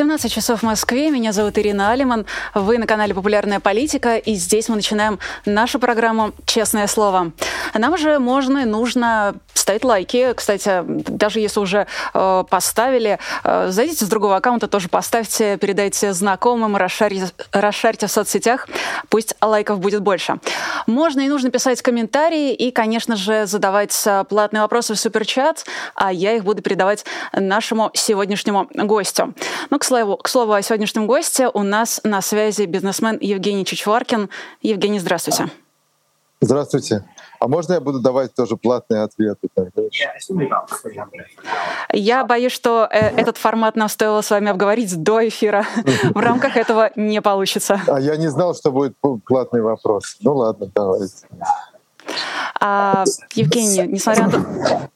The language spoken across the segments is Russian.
17 часов в Москве. Меня зовут Ирина Алиман. Вы на канале «Популярная политика». И здесь мы начинаем нашу программу «Честное слово». Нам же можно и нужно ставить лайки. Кстати, даже если уже э, поставили, э, зайдите с другого аккаунта, тоже поставьте, передайте знакомым, расшарьте, расшарьте в соцсетях. Пусть лайков будет больше. Можно и нужно писать комментарии и, конечно же, задавать э, платные вопросы в суперчат, а я их буду передавать нашему сегодняшнему гостю. Ну, к слову, к слову о сегодняшнем госте, у нас на связи бизнесмен Евгений Чичваркин. Евгений, здравствуйте. Здравствуйте. А можно я буду давать тоже платные ответы? Я боюсь, что э, этот формат нам стоило с вами обговорить до эфира. В рамках этого не получится. А я не знал, что будет платный вопрос. Ну ладно, давайте. А, Евгений, несмотря на то...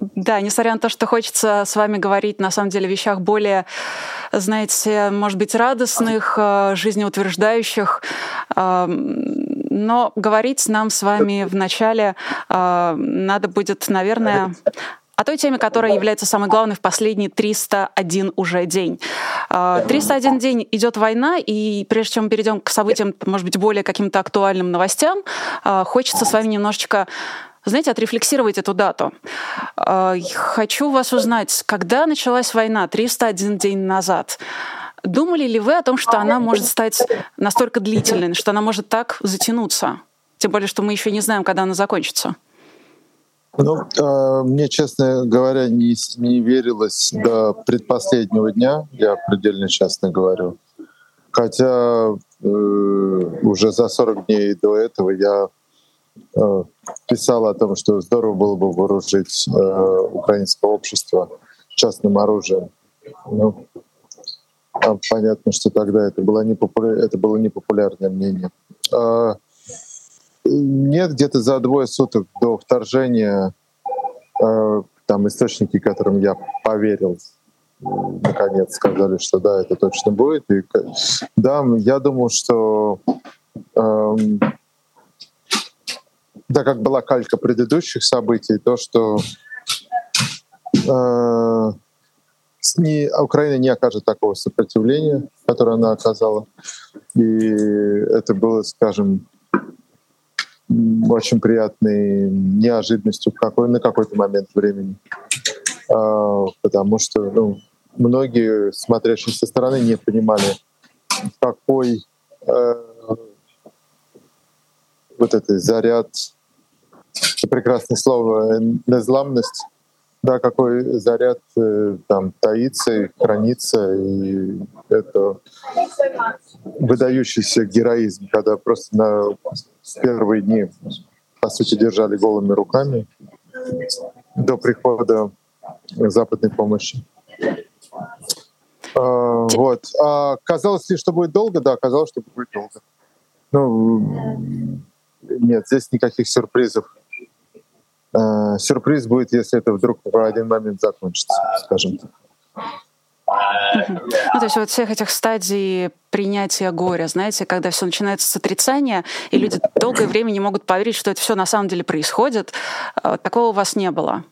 Да, несмотря на то, что хочется с вами говорить на самом деле о вещах более, знаете, может быть, радостных, э, жизнеутверждающих, но говорить нам с вами вначале э, надо будет, наверное, о той теме, которая является самой главной в последний 301 уже день. 301 э, день идет война, и прежде чем мы перейдем к событиям, может быть, более каким-то актуальным новостям, э, хочется с вами немножечко знаете, отрефлексировать эту дату. Э, хочу вас узнать, когда началась война 301 день назад? Думали ли вы о том, что она может стать настолько длительной, что она может так затянуться? Тем более, что мы еще не знаем, когда она закончится. Ну, э, мне, честно говоря, не, не верилось до предпоследнего дня, я предельно честно говорю. Хотя э, уже за 40 дней до этого я э, писал о том, что здорово было бы вооружить э, украинское общество частным оружием. Ну, а понятно, что тогда это было, непопуля... это было непопулярное мнение. А, нет, где-то за двое суток до вторжения а, там источники, которым я поверил, наконец сказали, что да, это точно будет. И, да, я думал, что эм, да, как была калька предыдущих событий, то, что э, не, Украина не окажет такого сопротивления, которое она оказала. И это было, скажем, очень приятной неожиданностью какой, на какой-то момент времени. А, потому что ну, многие, смотрящие со стороны, не понимали, какой э, вот этот заряд, прекрасное слово, незламность да, какой заряд э, там таится и хранится, и это выдающийся героизм, когда просто на первые дни, по сути, держали голыми руками до прихода западной помощи. А, вот. А казалось ли, что будет долго? Да, казалось, что будет долго. Ну, нет, здесь никаких сюрпризов Э, сюрприз будет, если это вдруг в один момент закончится, скажем так. Ну, то есть вот всех этих стадий принятия горя, знаете, когда все начинается с отрицания, и люди долгое время не могут поверить, что это все на самом деле происходит, э, такого у вас не было.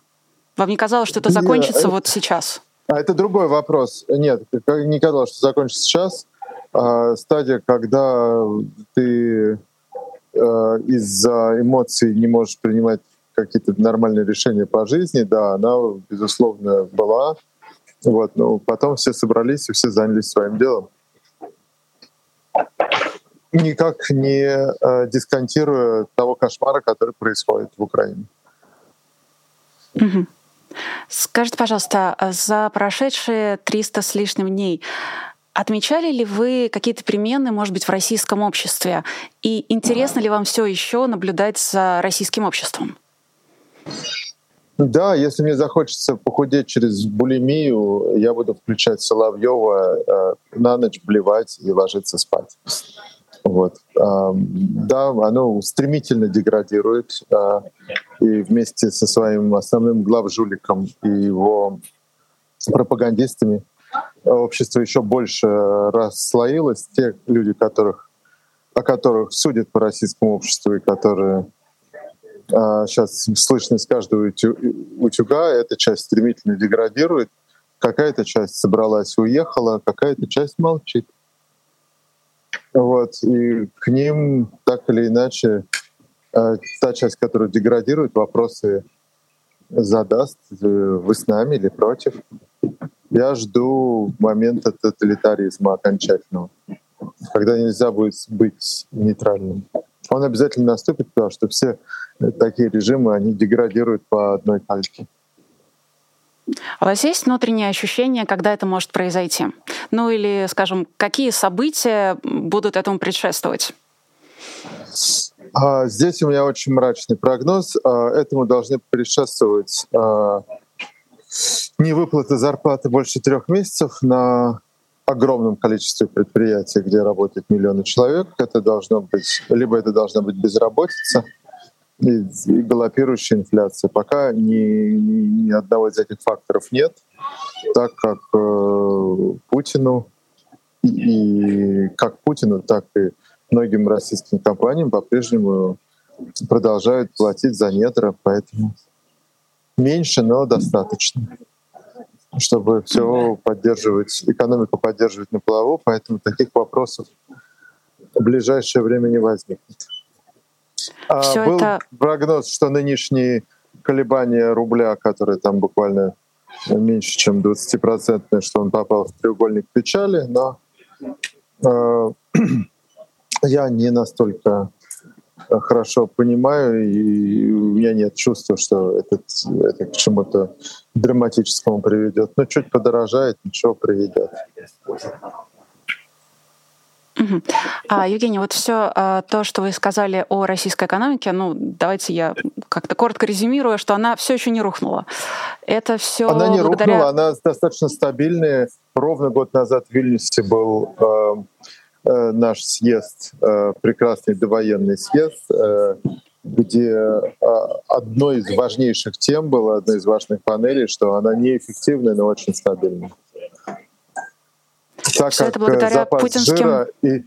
Вам не казалось, что это закончится Нет, вот сейчас? А это другой вопрос. Нет, не казалось, что закончится сейчас. А стадия, когда ты э, из-за эмоций не можешь принимать какие-то нормальные решения по жизни, да, она, безусловно, была. Вот, но потом все собрались и все занялись своим делом. Никак не э, дисконтируя того кошмара, который происходит в Украине. Скажите, пожалуйста, за прошедшие 300 с лишним дней Отмечали ли вы какие-то перемены, может быть, в российском обществе? И интересно ли вам все еще наблюдать за российским обществом? Да, если мне захочется похудеть через булимию, я буду включать Соловьева э, на ночь блевать и ложиться спать. Вот. Э, да, оно стремительно деградирует, э, и вместе со своим основным главжуликом и его пропагандистами общество еще больше расслоилось. Те люди, которых о которых судят по российскому обществу и которые сейчас слышно из каждого утюга, эта часть стремительно деградирует, какая-то часть собралась и уехала, какая-то часть молчит. Вот, и к ним так или иначе а, та часть, которая деградирует, вопросы задаст, э, вы с нами или против. Я жду момента тоталитаризма окончательного, когда нельзя будет быть нейтральным. Он обязательно наступит, потому что все такие режимы, они деградируют по одной кальке. У вас есть внутреннее ощущение, когда это может произойти? Ну или, скажем, какие события будут этому предшествовать? А, здесь у меня очень мрачный прогноз. А, этому должны предшествовать а, невыплаты зарплаты больше трех месяцев на огромном количестве предприятий, где работают миллионы человек. Это должно быть, либо это должна быть безработица галопирующая инфляция. Пока ни, ни, ни одного из этих факторов нет, так как э, Путину и как Путину, так и многим российским компаниям по-прежнему продолжают платить за недра, поэтому меньше, но достаточно, чтобы все поддерживать, экономику поддерживать на плаву, поэтому таких вопросов в ближайшее время не возникнет. А, был это... прогноз, что нынешние колебания рубля, которые там буквально меньше, чем 20%, что он попал в треугольник печали, но э, я не настолько хорошо понимаю, и у меня нет чувства, что этот, это к чему-то драматическому приведет. Но чуть подорожает, ничего приведет. Угу. А, Евгений, вот все а, то, что вы сказали о российской экономике, ну, давайте я как-то коротко резюмирую, что она все еще не рухнула. Это все Она не благодаря... рухнула, она достаточно стабильная. Ровно год назад в Вильнюсе был э, Э, наш съезд, э, прекрасный довоенный съезд, э, где одной из важнейших тем было, одной из важных панелей, что она неэффективная, но очень стабильная. Так Все как это благодаря запас путинским... жира и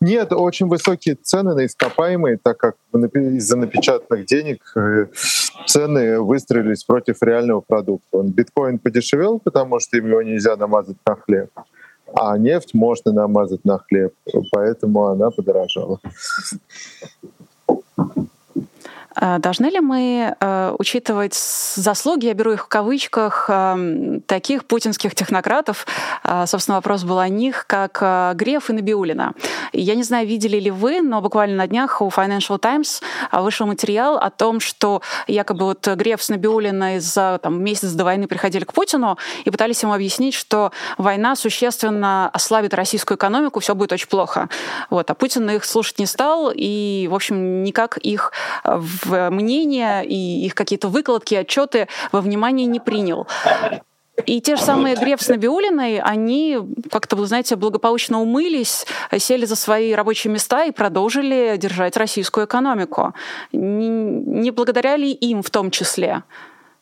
нет, очень высокие цены на ископаемые, так как из-за напечатанных денег цены выстрелились против реального продукта. Биткоин подешевел, потому что его нельзя намазать на хлеб а нефть можно намазать на хлеб, поэтому она подорожала. А должны ли мы э, учитывать заслуги, я беру их в кавычках, э, таких путинских технократов, э, собственно, вопрос был о них, как э, Греф и Набиулина. Я не знаю, видели ли вы, но буквально на днях у Financial Times вышел материал о том, что якобы вот Греф с Набиулиной за там, месяц до войны приходили к Путину и пытались ему объяснить, что война существенно ослабит российскую экономику, все будет очень плохо. Вот. А Путин их слушать не стал и, в общем, никак их в в мнения и их какие-то выкладки, отчеты во внимание не принял. И те же самые Греф с Набиулиной, они как-то, вы знаете, благополучно умылись, сели за свои рабочие места и продолжили держать российскую экономику. Не, не благодаря ли им в том числе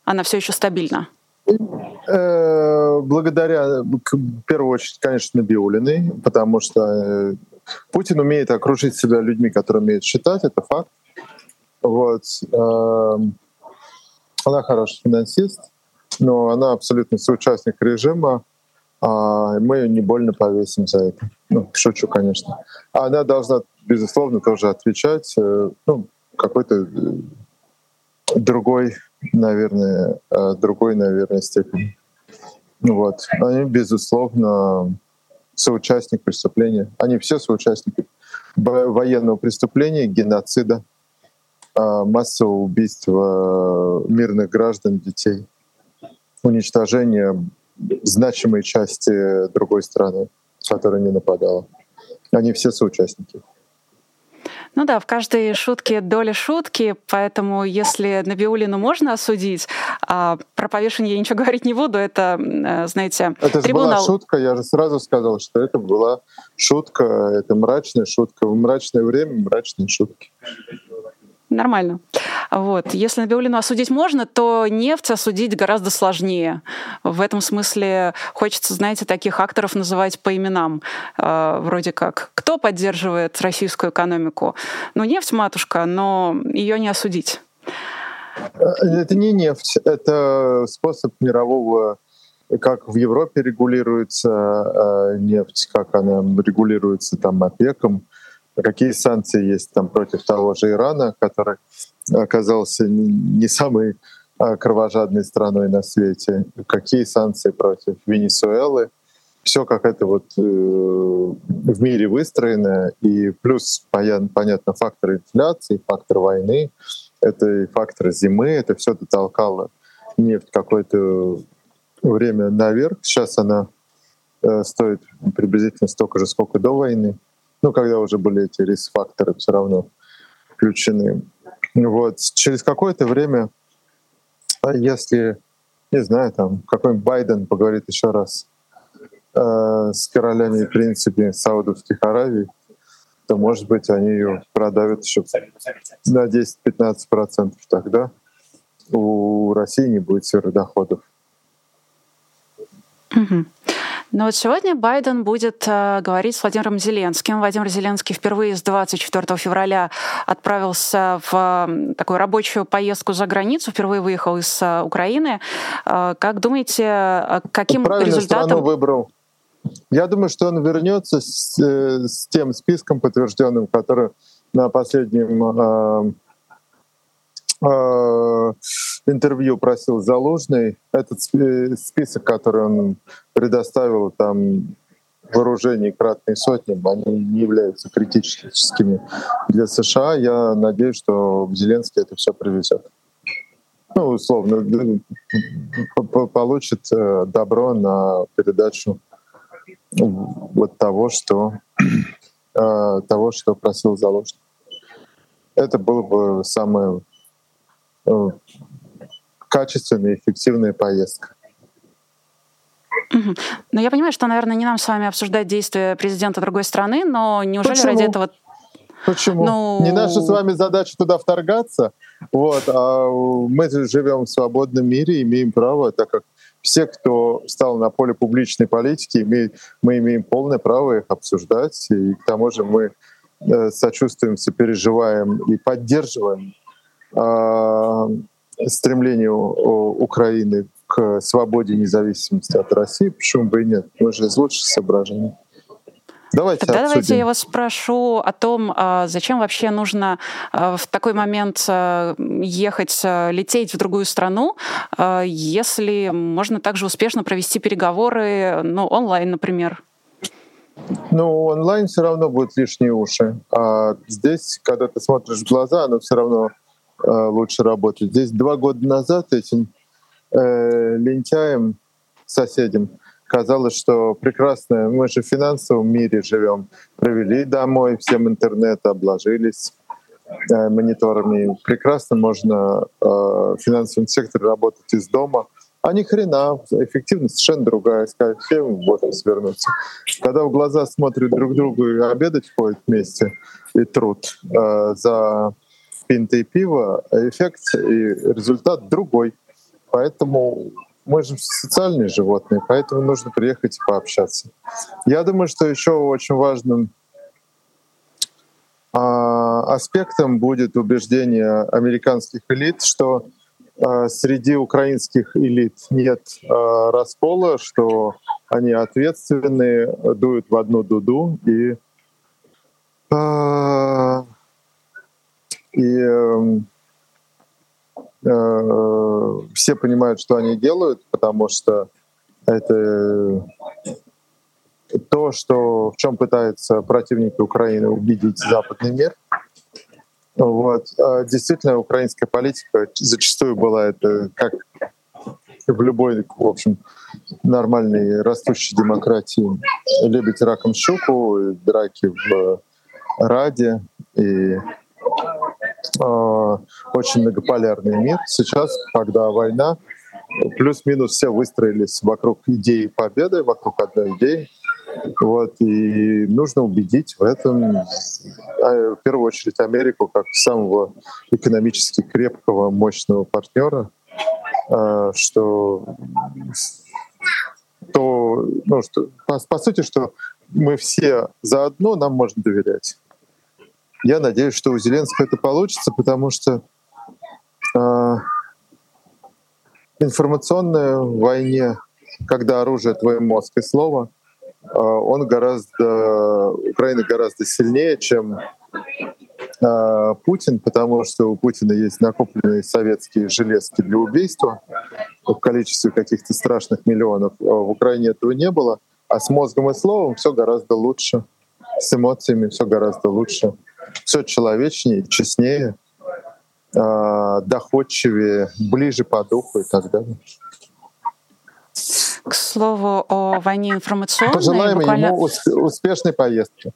она все еще стабильна? Э, благодаря, в первую очередь, конечно, Набиулиной, потому что э, Путин умеет окружить себя людьми, которые умеют считать, это факт. Вот. Эм, она хороший финансист, но она абсолютно соучастник режима, а мы ее не больно повесим за это. Ну, шучу, конечно. Она должна, безусловно, тоже отвечать э, ну, какой-то э, другой, наверное, э, другой, наверное, степени. Вот. Они, безусловно, соучастник преступления. Они все соучастники военного преступления, геноцида, массового убийства мирных граждан, детей, уничтожение значимой части другой страны, которая не нападала. Они все соучастники. Ну да, в каждой шутке доля шутки, поэтому если Набиулину можно осудить, а про повешение я ничего говорить не буду, это, э, знаете, Это же была шутка, я же сразу сказал, что это была шутка, это мрачная шутка. В мрачное время мрачные шутки. Нормально. Вот. Если Набиулину осудить можно, то нефть осудить гораздо сложнее. В этом смысле хочется, знаете, таких акторов называть по именам. Э, вроде как, кто поддерживает российскую экономику? Ну, нефть, матушка, но ее не осудить. Это не нефть, это способ мирового как в Европе регулируется э, нефть, как она регулируется там ОПЕКом, какие санкции есть там против того же Ирана, который оказался не самой э, кровожадной страной на свете, какие санкции против Венесуэлы. Все как это вот э, в мире выстроено, и плюс, понятно, фактор инфляции, фактор войны, это и фактор зимы, это все дотолкало нефть какой-то время наверх. Сейчас она э, стоит приблизительно столько же, сколько до войны. Ну, когда уже были эти риск-факторы все равно включены. Вот. Через какое-то время, а если, не знаю, там какой-нибудь Байден поговорит еще раз э, с королями и принципами Саудовских Аравий, то, может быть, они ее продавят еще на 10-15%. Тогда у России не будет сверхдоходов. Угу. Но вот сегодня Байден будет э, говорить с Владимиром Зеленским. Владимир Зеленский впервые с 24 февраля отправился в э, такую рабочую поездку за границу, впервые выехал из э, Украины. Э, как думаете, э, каким Правильно результатом... страну выбрал. Я думаю, что он вернется с, э, с тем списком подтвержденным, который на последнем э, интервью просил Залужный. Этот список, который он предоставил, там вооружений кратной сотни, они не являются критическими для США. Я надеюсь, что Зеленский это все привезет. Ну, условно, получит э, добро на передачу вот того, что э, того, что просил Залужный. Это было бы самое э, качественная, эффективная поездка. Угу. Ну, я понимаю, что, наверное, не нам с вами обсуждать действия президента другой страны, но неужели Почему? ради этого... Почему? Ну... Не наша с вами задача туда вторгаться. Вот, а мы живем в свободном мире, имеем право, так как все, кто встал на поле публичной политики, имеют, мы имеем полное право их обсуждать. И к тому же мы э, сочувствуем, сопереживаем и поддерживаем стремлению Украины к свободе и независимости от России, почему бы и нет? Мы же из лучших соображений. Давайте Тогда обсудим. давайте я вас спрошу о том, а, зачем вообще нужно а, в такой момент а, ехать, лететь в другую страну, если можно также успешно провести переговоры, ну, онлайн, например. Ну, онлайн все равно будут лишние уши. А здесь, когда ты смотришь в глаза, оно все равно э, лучше работает. Здесь два года назад этим э, лентяем, соседям, казалось, что прекрасно, мы же в финансовом мире живем, провели домой, всем интернет, обложились э, мониторами. Прекрасно можно э, в финансовом секторе работать из дома. А ни хрена, эффективность совершенно другая. Сказать, всем в офис вернуться. Когда в глаза смотрят друг другу и обедать ходят вместе, и труд э, за пинтой пива, эффект и результат другой. Поэтому мы же социальные животные, поэтому нужно приехать и пообщаться. Я думаю, что еще очень важным а, аспектом будет убеждение американских элит, что а, среди украинских элит нет а, раскола, что они ответственные, дуют в одну дуду и и эм, Э, все понимают, что они делают, потому что это то, что в чем пытаются противники Украины убедить западный мир. Вот. А действительно, украинская политика зачастую была это как в любой, в общем, нормальной растущей демократии. Любить раком щуку, драки в Раде и э, очень многополярный мир. Сейчас, когда война, плюс-минус все выстроились вокруг идеи победы, вокруг одной идеи. Вот, и нужно убедить в этом, а, в первую очередь, Америку как самого экономически крепкого, мощного партнера, а, что то, ну, что, по, по сути, что мы все заодно, нам можно доверять. Я надеюсь, что у Зеленского это получится, потому что э, информационная войне, когда оружие твой мозг и слово, э, он гораздо, Украина гораздо сильнее, чем э, Путин, потому что у Путина есть накопленные советские железки для убийства в количестве каких-то страшных миллионов. В Украине этого не было. А с мозгом и словом все гораздо лучше, с эмоциями все гораздо лучше, все человечнее, честнее, а, доходчивее, ближе по духу и так далее. К слову о войне информационной. Пожелаем буквально... ему успешной поездки.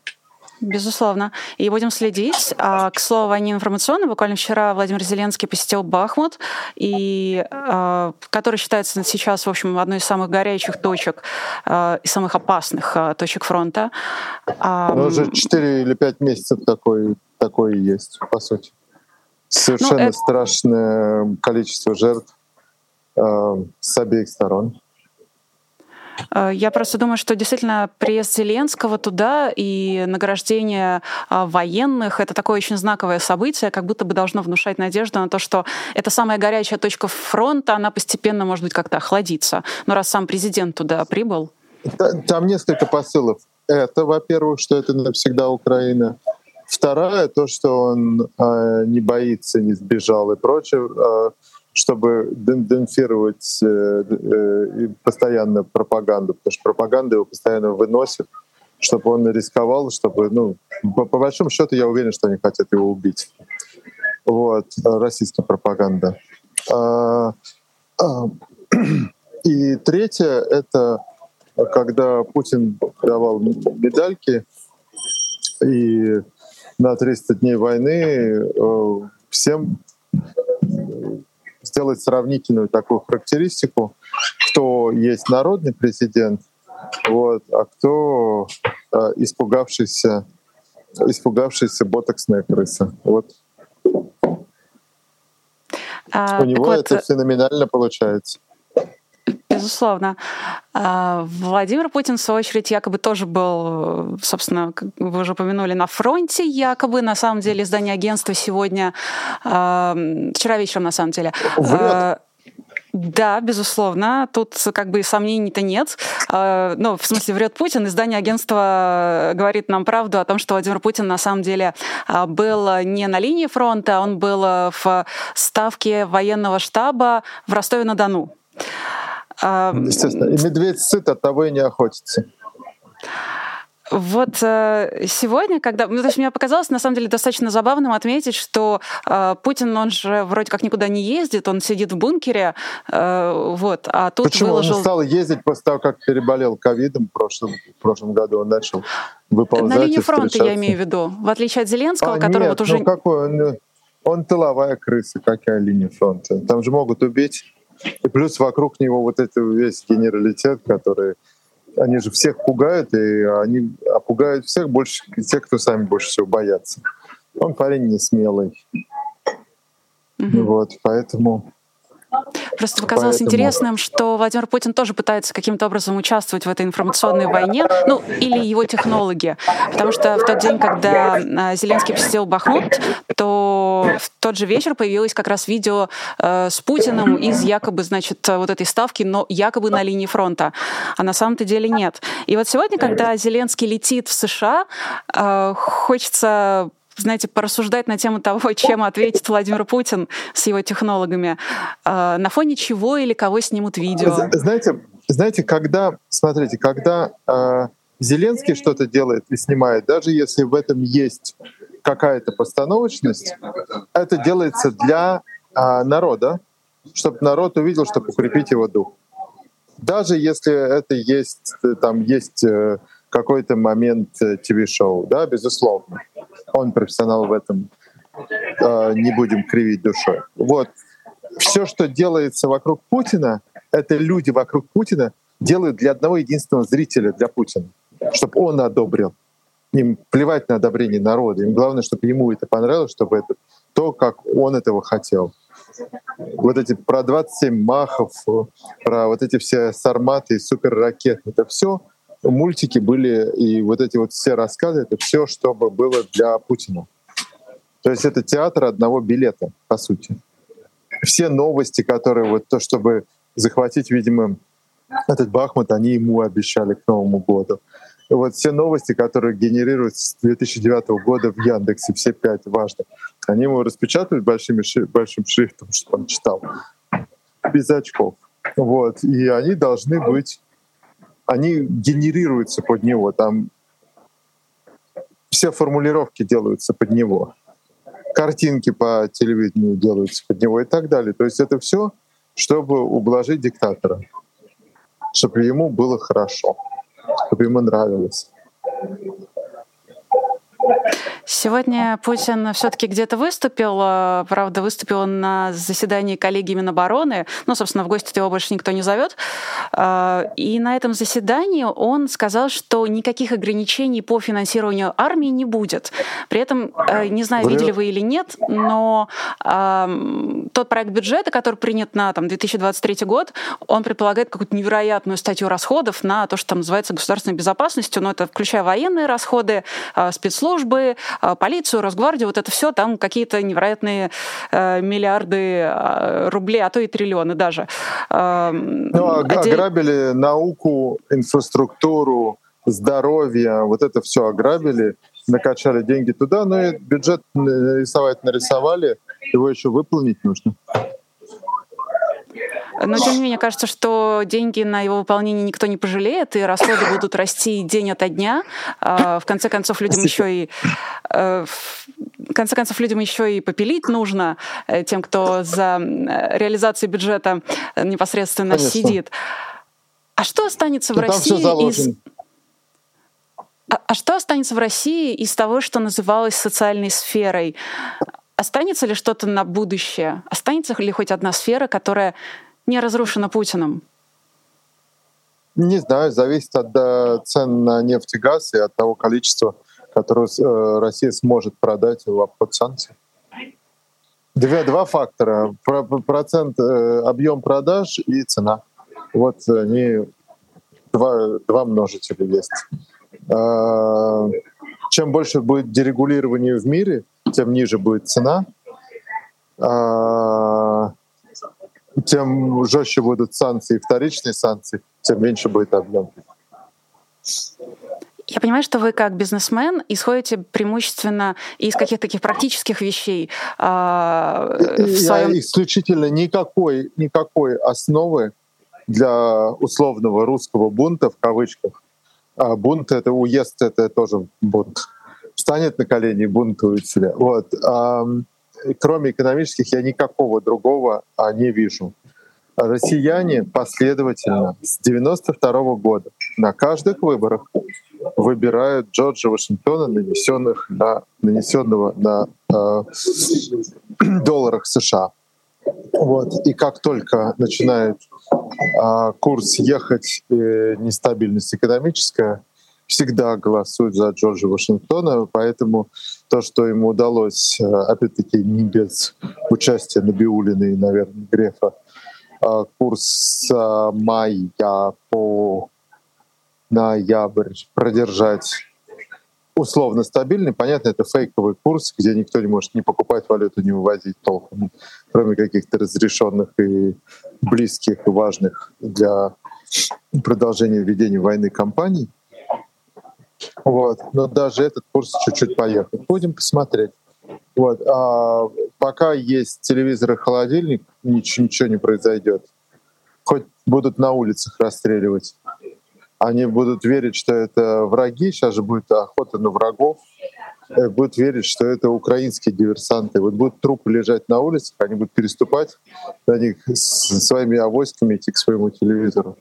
Безусловно. И будем следить. А, к слову, о информационной. Буквально вчера Владимир Зеленский посетил Бахмут, и, а, который считается сейчас, в общем, одной из самых горячих точек а, и самых опасных а, точек фронта. А, Но уже 4 или 5 месяцев такой, такой есть, по сути. Совершенно ну, это... страшное количество жертв э, с обеих сторон. Э, я просто думаю, что действительно приезд Зеленского туда и награждение а, военных — это такое очень знаковое событие, как будто бы должно внушать надежду на то, что это самая горячая точка фронта, она постепенно, может быть, как-то охладится. Но раз сам президент туда прибыл... Там несколько посылов. Это, во-первых, что это навсегда Украина. Вторая, то, что он э, не боится, не сбежал и прочее. Э, чтобы денонсировать э, э, постоянно пропаганду, потому что пропаганда его постоянно выносит, чтобы он рисковал, чтобы, ну, по, по большому счету, я уверен, что они хотят его убить. Вот, российская пропаганда. А, а, и третье — это когда Путин давал медальки, и на 300 дней войны э, всем сделать сравнительную такую характеристику, кто есть народный президент, вот, а кто э, испугавшийся, испугавшийся ботоксная крыса. Вот. А, У него вот, это феноменально получается. Безусловно. А, Владимир Путин, в свою очередь, якобы тоже был, собственно, как вы уже упомянули, на фронте, якобы. На самом деле, издание агентства сегодня, а, вчера вечером, на самом деле, Врет. А, да, безусловно. Тут как бы сомнений-то нет. Ну, в смысле, врет Путин. Издание агентства говорит нам правду о том, что Владимир Путин на самом деле был не на линии фронта, он был в ставке военного штаба в Ростове-на-Дону. Естественно. И медведь сыт, от того и не охотится. Вот э, сегодня, когда... Ну, то есть мне показалось, на самом деле, достаточно забавным отметить, что э, Путин, он же вроде как никуда не ездит, он сидит в бункере, э, вот, а тут Почему выложил... он стал ездить после того, как переболел ковидом в прошлом, в прошлом году, он начал выползать На линии фронта я имею в виду, в отличие от Зеленского, а, который нет, вот уже... ну какой он... Он тыловая крыса, какая линия фронта. Там же могут убить и плюс вокруг него вот этот весь генералитет, который они же всех пугают, и они пугают всех больше, тех, кто сами больше всего боятся. Он парень не смелый. Mm-hmm. Вот, поэтому Просто показалось Поэтому... интересным, что Владимир Путин тоже пытается каким-то образом участвовать в этой информационной войне, ну или его технологи. Потому что в тот день, когда а, Зеленский посетил Бахмут, то в тот же вечер появилось как раз видео э, с Путиным из якобы, значит, вот этой ставки, но якобы на линии фронта. А на самом-то деле нет. И вот сегодня, когда Зеленский летит в США, э, хочется знаете, порассуждать на тему того, чем ответит Владимир Путин с его технологами, а, на фоне чего или кого снимут видео. Знаете, знаете, когда, смотрите, когда э, Зеленский что-то делает и снимает, даже если в этом есть какая-то постановочность, это делается для э, народа, чтобы народ увидел, чтобы укрепить его дух. Даже если это есть, там есть э, какой-то момент ТВ-шоу, да, безусловно он профессионал в этом, а, не будем кривить душой. Вот. Все, что делается вокруг Путина, это люди вокруг Путина делают для одного единственного зрителя, для Путина. чтобы он одобрил. Им плевать на одобрение народа. Им главное, чтобы ему это понравилось, чтобы это то, как он этого хотел. Вот эти про 27 махов, про вот эти все сарматы и суперракеты, это все мультики были, и вот эти вот все рассказы, это все, чтобы было для Путина. То есть это театр одного билета, по сути. Все новости, которые вот то, чтобы захватить, видимо, этот Бахмут, они ему обещали к Новому году. И вот все новости, которые генерируются с 2009 года в Яндексе, все пять важных, они ему распечатывают большими, большим шрифтом, чтобы он читал, без очков. Вот. И они должны быть, они генерируются под него. Там все формулировки делаются под него картинки по телевидению делаются под него и так далее. То есть это все, чтобы ублажить диктатора, чтобы ему было хорошо, чтобы ему нравилось. Сегодня Путин все-таки где-то выступил, э, правда, выступил он на заседании коллегии Минобороны, ну, собственно, в гости его больше никто не зовет. Э, и на этом заседании он сказал, что никаких ограничений по финансированию армии не будет. При этом, э, не знаю, видели вы или нет, но тот проект бюджета, который принят на там, 2023 год, он предполагает какую-то невероятную статью расходов на то, что там называется государственной безопасностью, но это включая военные расходы, спецслужбы, полицию, Росгвардию, вот это все там какие-то невероятные э, миллиарды а, рублей, а то и триллионы даже. Ну, ограбили науку, инфраструктуру, здоровье, вот это все ограбили, накачали деньги туда, но и бюджет нарисовать нарисовали, его еще выполнить нужно. Но тем не менее, кажется, что деньги на его выполнение никто не пожалеет, и расходы будут расти день ото дня. А, в конце концов, людям еще и э, в конце концов, людям еще и попилить нужно, э, тем, кто за реализацией бюджета непосредственно Конечно. сидит. А что останется в России из... А, а что останется в России из того, что называлось социальной сферой? Останется ли что-то на будущее? Останется ли хоть одна сфера, которая не разрушена Путиным? Не знаю, зависит от цен на нефть и газ и от того количества, которое э, Россия сможет продать обход санкций. Две, два фактора. Процент, э, объем продаж и цена. Вот они два, два множителя есть. Э, чем больше будет дерегулирования в мире, тем ниже будет цена, а, тем жестче будут санкции, вторичные санкции, тем меньше будет объем. Я понимаю, что вы как бизнесмен исходите преимущественно из каких-то таких практических вещей. Э, в своем... Я исключительно никакой, никакой основы для условного русского бунта в кавычках. А бунт — это уезд, это тоже бунт встанет на колени и бунтует себя. Вот. Кроме экономических я никакого другого а, не вижу. Россияне последовательно с 92 -го года на каждых выборах выбирают Джорджа Вашингтона, нанесенных на, нанесенного на э, долларах США. Вот. И как только начинает э, курс ехать, э, нестабильность экономическая, всегда голосуют за Джорджа Вашингтона, поэтому то, что ему удалось, э, опять-таки, не без участия Набиулина и, наверное, Грефа, э, курс с мая по ноябрь продержать условно стабильный. Понятно, это фейковый курс, где никто не может ни покупать валюту, ни вывозить толком, кроме каких-то разрешенных и близких и важных для продолжения ведения войны компаний. Вот. Но даже этот курс чуть-чуть поехал. Будем посмотреть. Вот. А пока есть телевизор и холодильник, ничего, ничего не произойдет. Хоть будут на улицах расстреливать. Они будут верить, что это враги. Сейчас же будет охота на врагов. Э, будут верить, что это украинские диверсанты. Вот будут трупы лежать на улицах, они будут переступать на них своими авоськами идти к своему телевизору.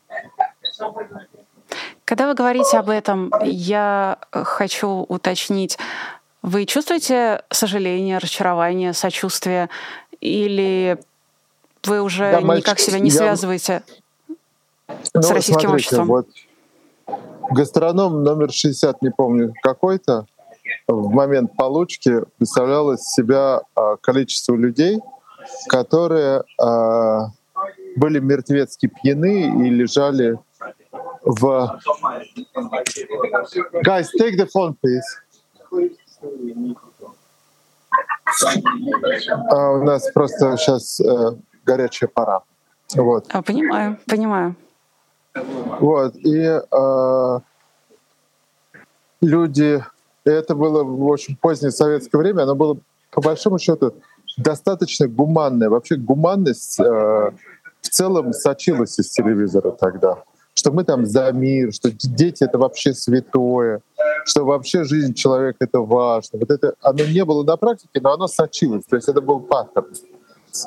Когда вы говорите об этом, я хочу уточнить, вы чувствуете сожаление, разочарование, сочувствие, или вы уже да, никак себя не я... связываете ну, с российским смотрите, обществом? Вот Гастроном номер 60, не помню, какой-то, в момент получки представлял из себя а, количество людей, которые а, были мертвецки пьяны и лежали в... Guys, take the phone, please. А у нас просто сейчас э, горячая пора. Вот. А, понимаю, понимаю. Вот. И э, люди... Это было в очень позднее советское время. Оно было, по большому счету, достаточно гуманное. Вообще гуманность э, в целом сочилась из телевизора тогда. Что мы там за мир, что дети — это вообще святое, что вообще жизнь человека — это важно. Вот это, оно не было на практике, но оно сочилось. То есть это был паттерн.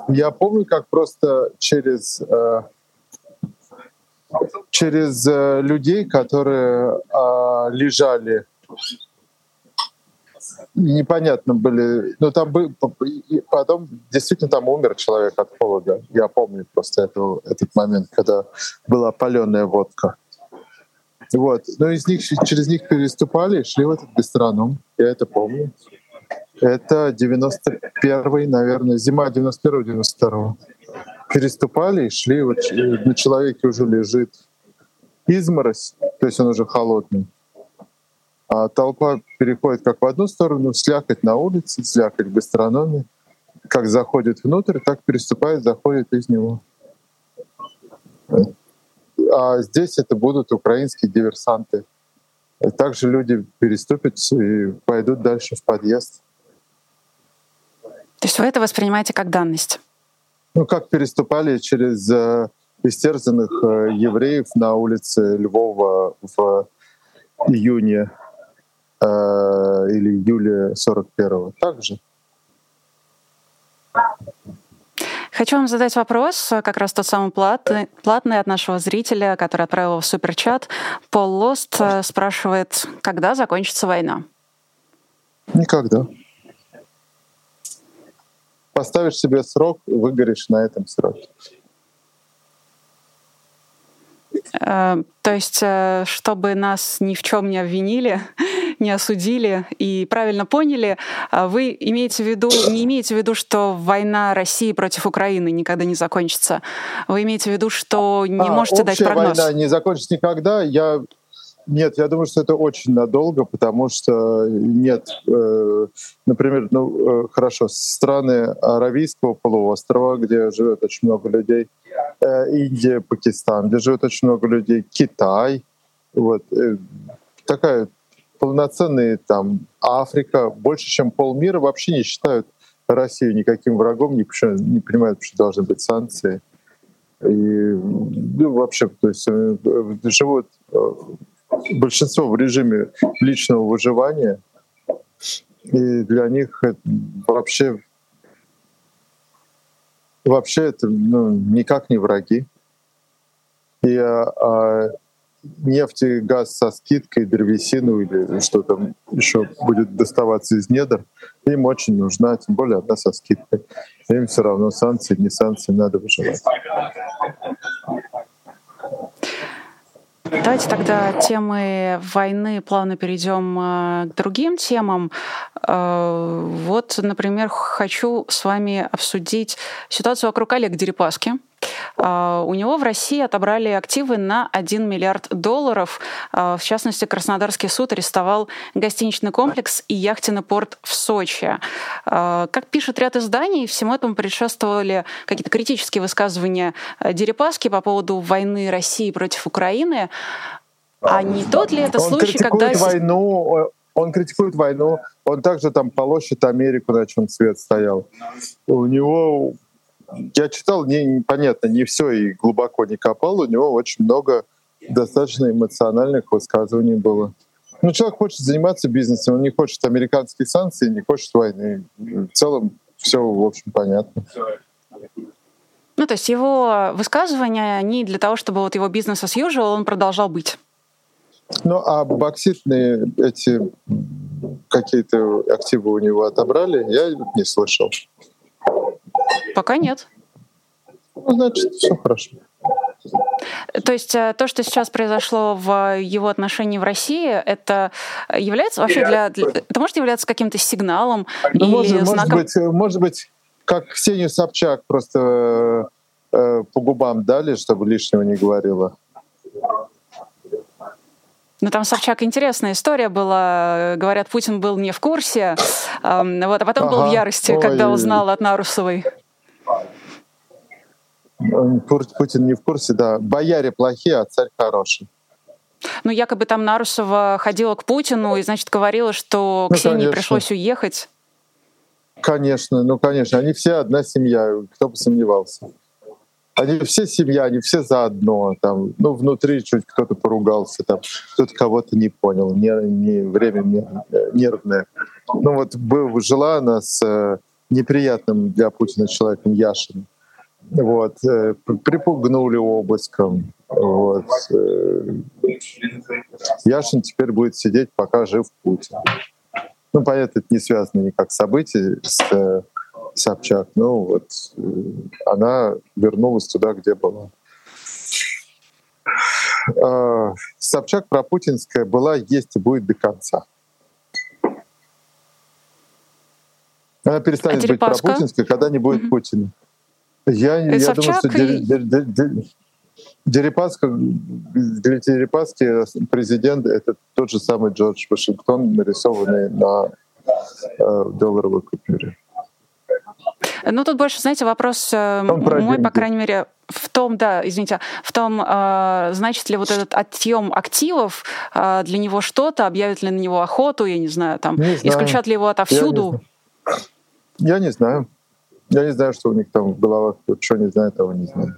Я помню, как просто через э, через э, людей, которые э, лежали непонятно были, но там был, потом действительно там умер человек от холода. Я помню просто это, этот момент, когда была паленая водка. Вот. Но из них, через них переступали шли в этот гастроном. Я это помню. Это 91-й, наверное, зима 91-92 переступали и шли, вот на человеке уже лежит изморозь, то есть он уже холодный. А толпа переходит как в одну сторону, слякоть на улице, слякоть в гастрономе. Как заходит внутрь, так переступает, заходит из него. А здесь это будут украинские диверсанты. Также люди переступят и пойдут дальше в подъезд. То есть вы это воспринимаете как данность? Ну, как переступали через э, истерзанных э, евреев на улице Львова в июне э, или июле 41-го. Так же. Хочу вам задать вопрос, как раз тот самый платный, платный от нашего зрителя, который отправил в суперчат. Пол Лост спрашивает, когда закончится война? Никогда поставишь себе срок, выгоришь на этом сроке. Э, то есть, э, чтобы нас ни в чем не обвинили, не осудили и правильно поняли, э, вы имеете в виду, не имеете в виду, что война России против Украины никогда не закончится. Вы имеете в виду, что не а, можете дать прогноз. война не закончится никогда. Я нет, я думаю, что это очень надолго, потому что нет, э, например, ну э, хорошо, страны Аравийского полуострова, где живет очень много людей, э, Индия, Пакистан, где живет очень много людей, Китай, вот э, такая полноценная там Африка, больше чем полмира вообще не считают Россию никаким врагом, не, не понимают, что должны быть санкции. И ну, вообще, то есть э, живут э, большинство в режиме личного выживания, и для них это вообще вообще это ну, никак не враги. И а, нефть и газ со скидкой, древесину или что там еще будет доставаться из недр, им очень нужна, тем более одна со скидкой. Им все равно санкции, не санкции, надо выживать. Давайте тогда темы войны плавно перейдем э, к другим темам. Э, вот, например, хочу с вами обсудить ситуацию вокруг Олега Дерипаски. А, у него в России отобрали активы на 1 миллиард долларов. А, в частности, Краснодарский суд арестовал гостиничный комплекс и яхтенный порт в Сочи. А, как пишет ряд изданий, всему этому предшествовали какие-то критические высказывания Дерипаски по поводу войны России против Украины. А не тот ли это он случай, когда... войну, он критикует войну, он также там полощет Америку, на чем свет стоял. У него я читал, не, непонятно, не все и глубоко не копал. У него очень много достаточно эмоциональных высказываний было. Ну, человек хочет заниматься бизнесом, он не хочет американских санкций, не хочет войны. В целом все, в общем, понятно. Ну, то есть его высказывания, они для того, чтобы вот его бизнес as usual, он продолжал быть. Ну, а бокситные эти какие-то активы у него отобрали, я не слышал. Пока нет. Ну, значит, все хорошо. То есть э, то, что сейчас произошло в его отношении в России, это является вообще для, это может являться каким-то сигналом ну, или может, знаком? Может быть, может быть, как Ксению Собчак просто э, по губам дали, чтобы лишнего не говорила. Ну, там Собчак интересная история была. Говорят, Путин был не в курсе, вот, а потом ага. был в ярости, Ой. когда узнал от Нарусовой. Путин не в курсе, да. Бояре плохие, а царь хороший. Ну, якобы там Нарусова ходила к Путину и, значит, говорила, что ну, Ксении конечно. пришлось уехать. Конечно, ну, конечно. Они все одна семья, кто бы сомневался. Они все семья, они все заодно. Там, ну, внутри чуть кто-то поругался, там, кто-то кого-то не понял. Не, не, время не, нервное. Ну вот был, жила она с э, неприятным для Путина человеком Яшиным. Вот, э, припугнули обыском. Вот. Э, Яшин теперь будет сидеть, пока жив Путин. Ну, понятно, это не связано никак с событиями с Собчак. Ну вот э, она вернулась туда, где была. А, Собчак пропутинская была, есть и будет до конца. Она перестанет а быть пропутинской, когда не будет. Путина. Я, я думаю, что и... Дерипаска, для Дерипаски президент — это тот же самый Джордж Вашингтон, нарисованный на э, долларовой купюре. Ну, тут больше, знаете, вопрос э, мой, по крайней мере, в том, да, извините, в том, э, значит ли вот этот отъем активов э, для него что-то, объявят ли на него охоту, я не знаю, там, не знаю. исключат ли его отовсюду? Я не, знаю. Я не знаю, что у них там в головах, что не знаю, того не знаю.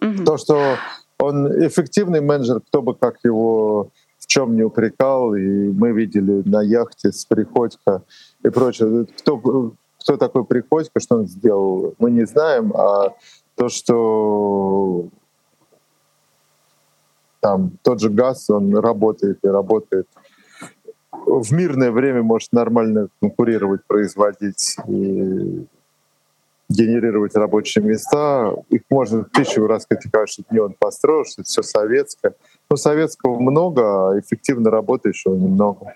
Угу. То, что он эффективный менеджер, кто бы как его в чем не упрекал, и мы видели на яхте с Приходько и прочее. Кто, кто такой Приходько, что он сделал, мы не знаем, а то, что там тот же газ, он работает и работает. В мирное время может нормально конкурировать, производить и генерировать рабочие места. Их можно тысячу раз критиковать, что не он построил, что это все советское. Но советского много, а эффективно работающего немного.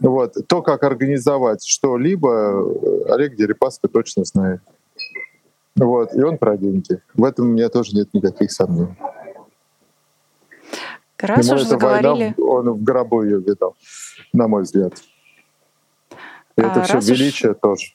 Вот. То, как организовать что-либо, э, Олег Дерипаска точно знает. Вот. И он про деньги. В этом у меня тоже нет никаких сомнений. Раз Ему уж заговорили... война, он в гробу ее видал, на мой взгляд. И а, это все величие уж... тоже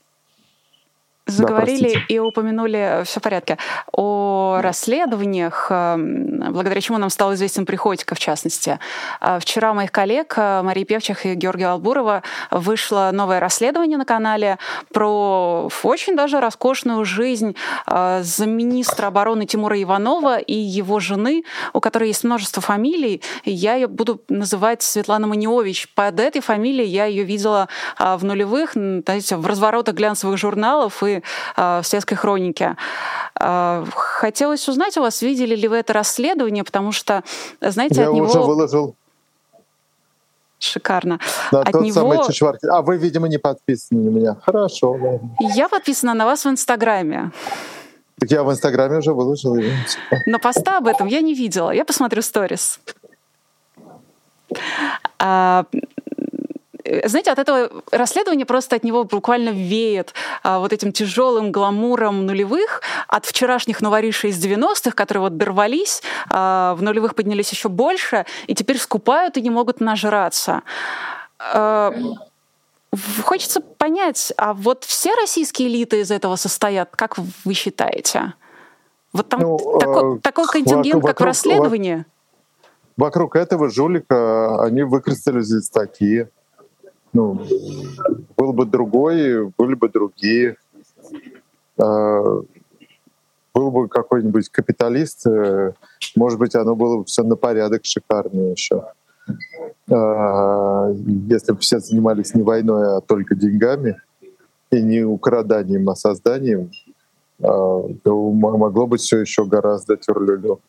заговорили да, и упомянули, все в порядке, о расследованиях, эм, благодаря чему нам стал известен Приходько, в частности. А вчера моих коллег э, Марии Певчих и Георгия Албурова вышло новое расследование на канале про очень даже роскошную жизнь э, замминистра обороны Тимура Иванова и его жены, у которой есть множество фамилий. Я ее буду называть Светлана Маниович. Под этой фамилией я ее видела э, в нулевых, знаете, в разворотах глянцевых журналов и э, в светской хронике. Э, хотелось узнать у вас, видели ли вы это расследование, потому что, знаете, Я от него... уже выложил. Шикарно. Да, От тот него... самый Чичварки. А вы, видимо, не подписаны на меня. Хорошо. Я подписана на вас в Инстаграме. Так я в Инстаграме уже выложил. Но поста об этом я не видела. Я посмотрю сторис. А, знаете, от этого расследования просто от него буквально веет а, вот этим тяжелым гламуром нулевых, от вчерашних новоришей из 90-х, которые вот дорвались, а, в нулевых поднялись еще больше, и теперь скупают и не могут нажраться. А, хочется понять, а вот все российские элиты из этого состоят, как вы считаете? Вот там ну, такой, э, такой контингент, вокруг, как в расследовании? Вокруг этого жулика они выкристаллизуются такие ну, был бы другой, были бы другие. А, был бы какой-нибудь капиталист, э, может быть, оно было бы все на порядок шикарнее еще. А, если бы все занимались не войной, а только деньгами и не украданием, а созданием, а, то могло быть все еще гораздо тюрлюлю.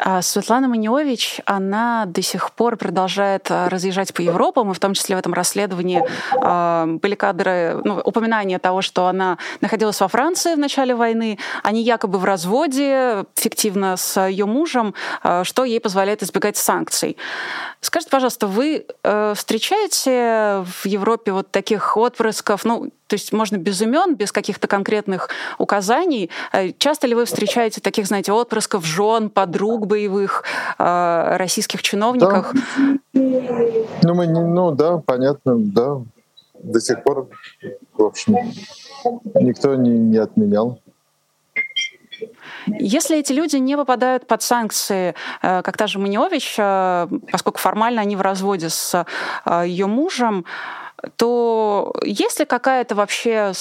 А Светлана Маньович, она до сих пор продолжает а, разъезжать по Европам, и в том числе в этом расследовании а, были кадры, ну, упоминания того, что она находилась во Франции в начале войны, они якобы в разводе фиктивно с ее мужем, что ей позволяет избегать санкций. Скажите, пожалуйста, вы э, встречаете в Европе вот таких отпрысков, ну, то есть можно без имен, без каких-то конкретных указаний. Э, часто ли вы встречаете таких, знаете, отпрысков, жен, подруг боевых, э, российских чиновников? Да. Ну, мы не, ну да, понятно, да. До сих пор, в общем, никто не, не отменял. Если эти люди не попадают под санкции, э, как та же Маньович, э, поскольку формально они в разводе с ее мужем, то есть ли какая-то вообще,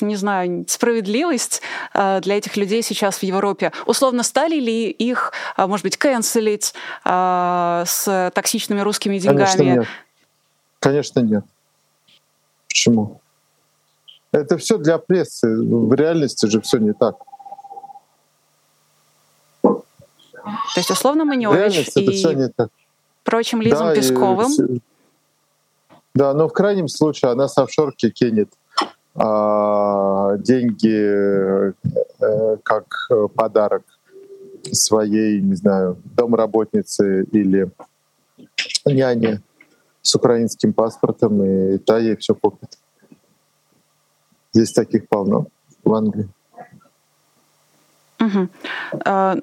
не знаю, справедливость для этих людей сейчас в Европе? Условно, стали ли их, может быть, канцелить с токсичными русскими деньгами? Конечно нет. Конечно нет. Почему? Это все для прессы. В реальности же все не так. То есть, условно, Маневич и прочим Лизом да, Песковым. И, да, но в крайнем случае она с офшорки кинет а, деньги э, как подарок своей, не знаю, домработнице или няне с украинским паспортом, и та ей все купит. Здесь таких полно в Англии. Угу.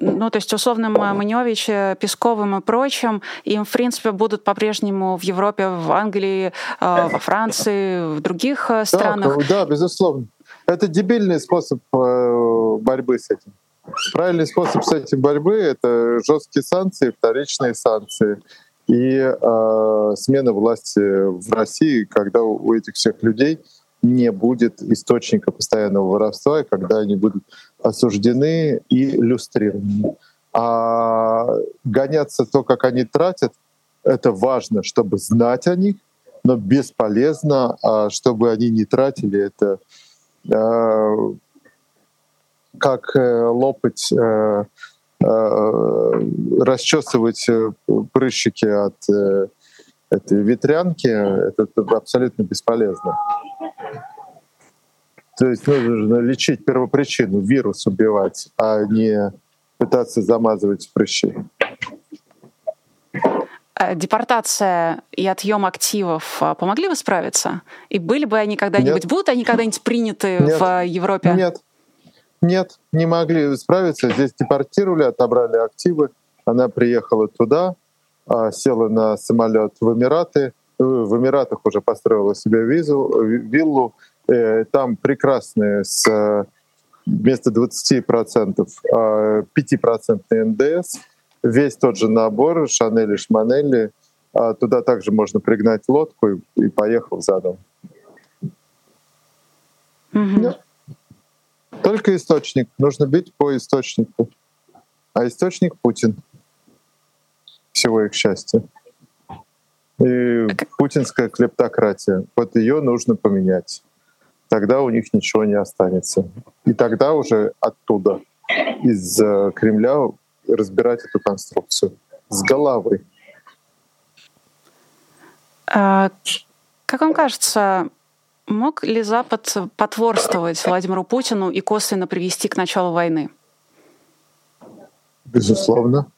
Ну, то есть условным Маневич, Песковым и прочим, им, в принципе, будут по-прежнему в Европе, в Англии, а, во Франции, в других э, странах. Да, да, безусловно. Это дебильный способ э, борьбы с этим. Правильный способ с этим борьбы — это жесткие санкции, вторичные санкции и э, смена власти в России, когда у этих всех людей — не будет источника постоянного воровства, и когда они будут осуждены и иллюстрированы. А гоняться то, как они тратят, это важно, чтобы знать о них, но бесполезно, а чтобы они не тратили это э, как э, лопать, э, э, расчесывать прыщики от э, этой ветрянки, это, это абсолютно бесполезно. То есть нужно лечить первопричину, вирус убивать, а не пытаться замазывать прыщи. Э, депортация и отъем активов а, помогли бы справиться? И были бы они когда-нибудь, Нет. будут они когда-нибудь приняты Нет. в Европе? Нет. Нет, не могли справиться. Здесь депортировали, отобрали активы. Она приехала туда, а, села на самолет в Эмираты. В Эмиратах уже построила себе визу, виллу, там прекрасные с вместо 20% 5% НДС, весь тот же набор Шанели, Шманели. А туда также можно пригнать лодку и, и поехал задом. Mm-hmm. Только источник. Нужно бить по источнику. А источник Путин. Всего их счастья. И путинская клептократия. Вот ее нужно поменять тогда у них ничего не останется. И тогда уже оттуда, из э, Кремля, разбирать эту конструкцию с головы. А, как вам кажется, мог ли Запад потворствовать Владимиру Путину и косвенно привести к началу войны? Безусловно.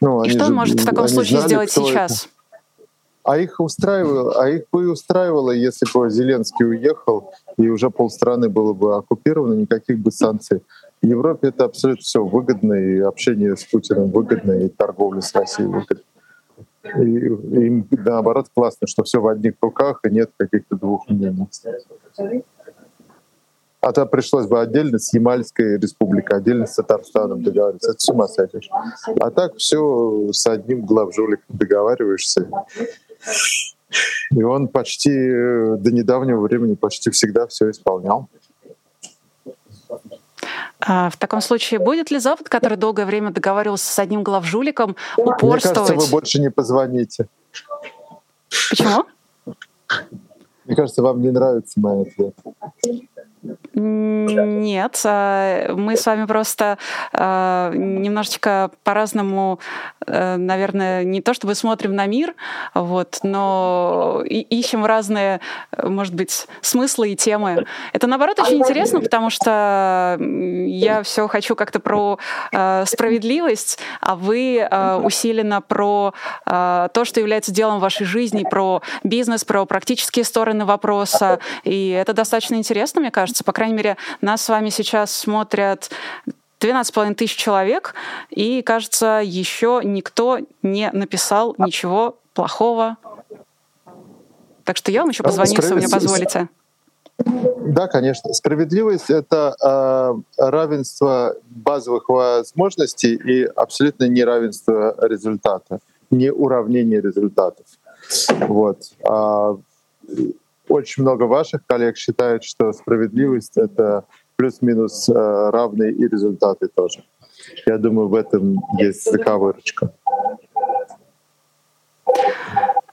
Ну, и что он же, может в таком случае знали, сделать сейчас? Это. А их устраивало, а их бы устраивало, если бы Зеленский уехал, и уже полстраны было бы оккупировано, никаких бы санкций. В Европе это абсолютно все выгодно, и общение с Путиным выгодно, и торговля с Россией выгодно. И им, наоборот, классно, что все в одних руках, и нет каких-то двух мнений. А то пришлось бы отдельно с Ямальской республикой, отдельно с Татарстаном договариваться. Это с ума сойдешь. А так все с одним главжуликом договариваешься. И он почти э, до недавнего времени почти всегда все исполнял. А в таком случае будет ли Запад, который долгое время договаривался с одним главжуликом, упорствовать? Мне кажется, вы больше не позвоните. Почему? Мне кажется, вам не нравится мой ответ. Нет, а, мы с вами просто а, немножечко по-разному, э, наверное, не то чтобы смотрим на мир, вот, но ищем разные, может быть, смыслы и темы. Это, наоборот, очень интересно, потому что я все хочу как-то про э, справедливость, а вы э, усиленно про то, что является делом вашей жизни, про бизнес, про практические стороны вопроса. И это достаточно интересно, мне кажется, по крайней мере, нас с вами сейчас смотрят 12,5 тысяч человек, и, кажется, еще никто не написал ничего плохого. Так что я вам еще а, позвоню, если вы мне позволите. Да, конечно. Справедливость — это э, равенство базовых возможностей и абсолютно неравенство результата, не уравнение результатов. Вот. Очень много ваших коллег считают, что справедливость — это плюс-минус э, равные и результаты тоже. Я думаю, в этом есть заковырочка.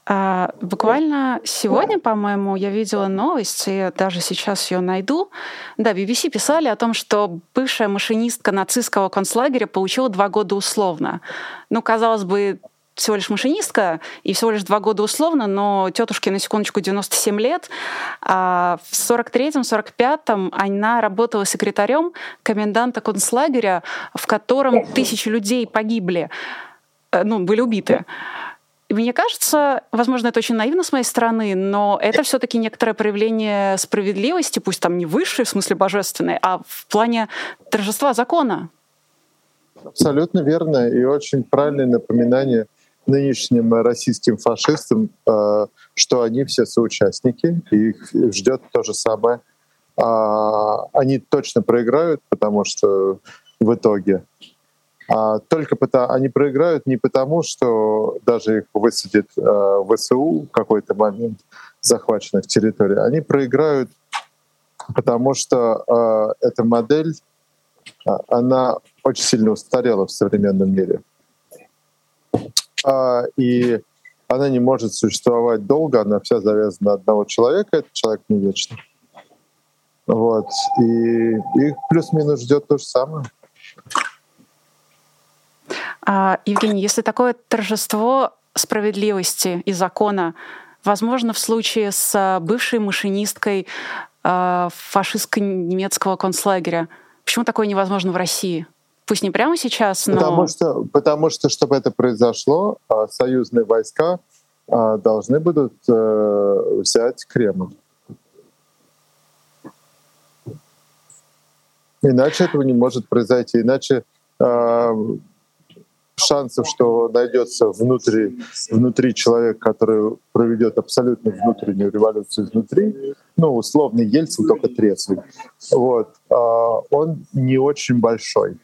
А, буквально сегодня, по-моему, я видела новость, и даже сейчас ее найду. Да, BBC писали о том, что бывшая машинистка нацистского концлагеря получила два года условно. Ну, казалось бы, всего лишь машинистка и всего лишь два года условно, но тетушке на секундочку 97 лет. А в 43-м, 45-м она работала секретарем коменданта концлагеря, в котором тысячи людей погибли, э, ну, были убиты. Мне кажется, возможно, это очень наивно с моей стороны, но это все-таки некоторое проявление справедливости, пусть там не высшей, в смысле божественной, а в плане торжества закона. Абсолютно верно и очень правильное напоминание нынешним российским фашистам, э, что они все соучастники, и их ждет то же самое. А, они точно проиграют, потому что в итоге а только потому, они проиграют не потому, что даже их высадит э, ВСУ в какой-то момент захваченных территорий. Они проиграют, потому что э, эта модель, она очень сильно устарела в современном мире. А, и она не может существовать долго, она вся завязана на одного человека, этот человек не вечный. Вот. И их плюс-минус ждет то же самое. А, Евгений, если такое торжество справедливости и закона возможно в случае с бывшей машинисткой э, фашистско-немецкого концлагеря, почему такое невозможно в России? Пусть не прямо сейчас, но... Потому что, потому что чтобы это произошло, а, союзные войска а, должны будут э, взять Кремль. Иначе этого не может произойти. Иначе э, шансов, что найдется внутри, внутри человек, который проведет абсолютно внутреннюю революцию изнутри, ну, условный Ельцин, только трезвый, вот, он не очень большой.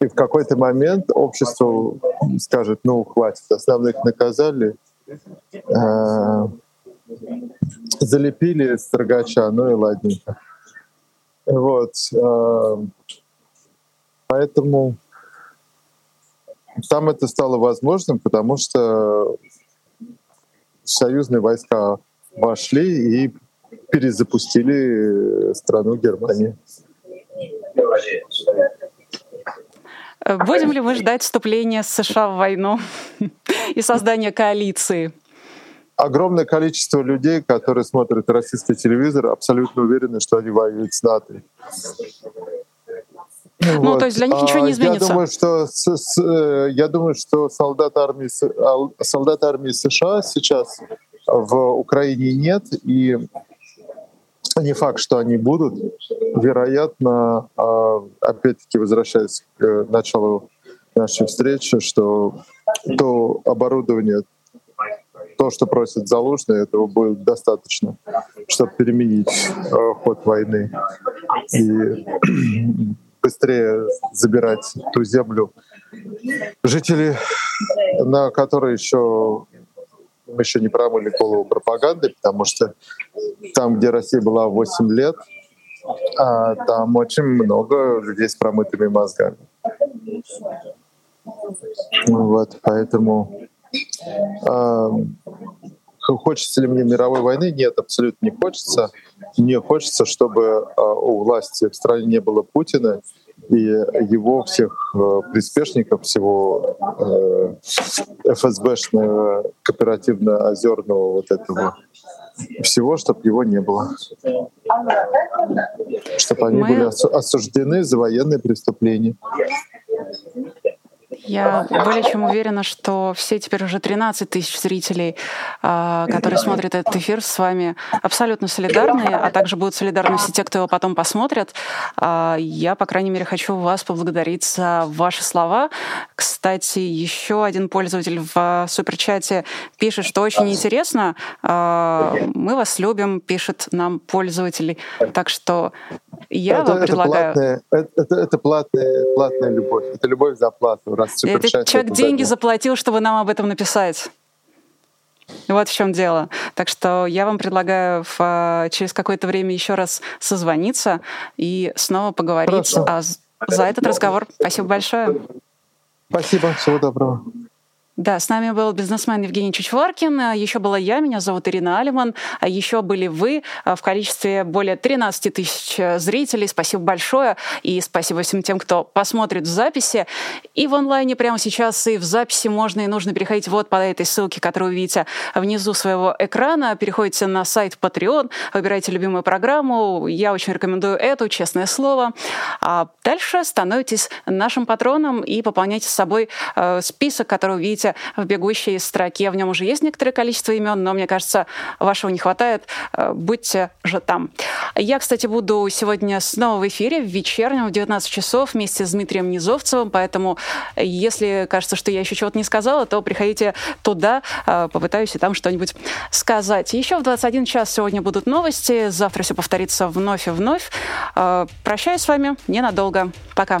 И в какой-то момент общество скажет, ну, хватит, основных наказали, э, залепили строгача, ну и ладненько. Вот. Э, поэтому там это стало возможным, потому что союзные войска вошли и перезапустили страну Германии. Э, будем ли мы ждать вступления США в войну и создания коалиции? Огромное количество людей, которые смотрят российский телевизор, абсолютно уверены, что они воюют с НАТО. Ну, вот. то есть для них ничего не изменится. Я думаю, что, с, с, э, я думаю, что солдат армии, солдат армии США сейчас в Украине нет, и не факт, что они будут. Вероятно, а, опять-таки возвращаясь к э, началу нашей встречи, что то оборудование, то, что просит Залужный, этого будет достаточно, чтобы переменить э, ход войны и быстрее забирать ту землю, жители, на которой еще мы еще не промыли голову пропаганды, потому что там, где Россия была 8 лет, а там очень много людей с промытыми мозгами. Вот, поэтому э, хочется ли мне мировой войны? Нет, абсолютно не хочется. мне хочется, чтобы у власти в стране не было Путина, и его всех э, приспешников, всего э, ФСБшного кооперативно-озерного вот этого всего, чтобы его не было. Чтобы они Мы... были осуждены за военные преступления. Я более чем уверена, что все теперь уже 13 тысяч зрителей, а, которые смотрят этот эфир, с вами абсолютно солидарны, а также будут солидарны все те, кто его потом посмотрят. А, я, по крайней мере, хочу вас поблагодарить за ваши слова. Кстати, еще один пользователь в суперчате пишет, что очень интересно. А, мы вас любим, пишет нам пользователь. Так что я это, вам предлагаю... Это, платная, это, это платная, платная любовь. Это любовь за плату. Раз это человек деньги заплатил, чтобы нам об этом написать. Вот в чем дело. Так что я вам предлагаю в, а, через какое-то время еще раз созвониться и снова поговорить. Хорошо. А за этот разговор спасибо большое. Спасибо, всего доброго. Да, с нами был бизнесмен Евгений Чучваркин, еще была я, меня зовут Ирина Алиман, а еще были вы а, в количестве более 13 тысяч э, зрителей. Спасибо большое и спасибо всем тем, кто посмотрит в записи. И в онлайне прямо сейчас, и в записи можно и нужно переходить вот по этой ссылке, которую вы видите внизу своего экрана. Переходите на сайт Patreon, выбирайте любимую программу. Я очень рекомендую эту, честное слово. А дальше становитесь нашим патроном и пополняйте с собой э, список, который вы видите в бегущей строке. В нем уже есть некоторое количество имен, но мне кажется, вашего не хватает. Э, будьте же там. Я, кстати, буду сегодня снова в эфире в вечернем в 19 часов вместе с Дмитрием Низовцевым, поэтому если кажется, что я еще чего-то не сказала, то приходите туда, э, попытаюсь и там что-нибудь сказать. Еще в 21 час сегодня будут новости, завтра все повторится вновь и вновь. Э, прощаюсь с вами ненадолго. Пока.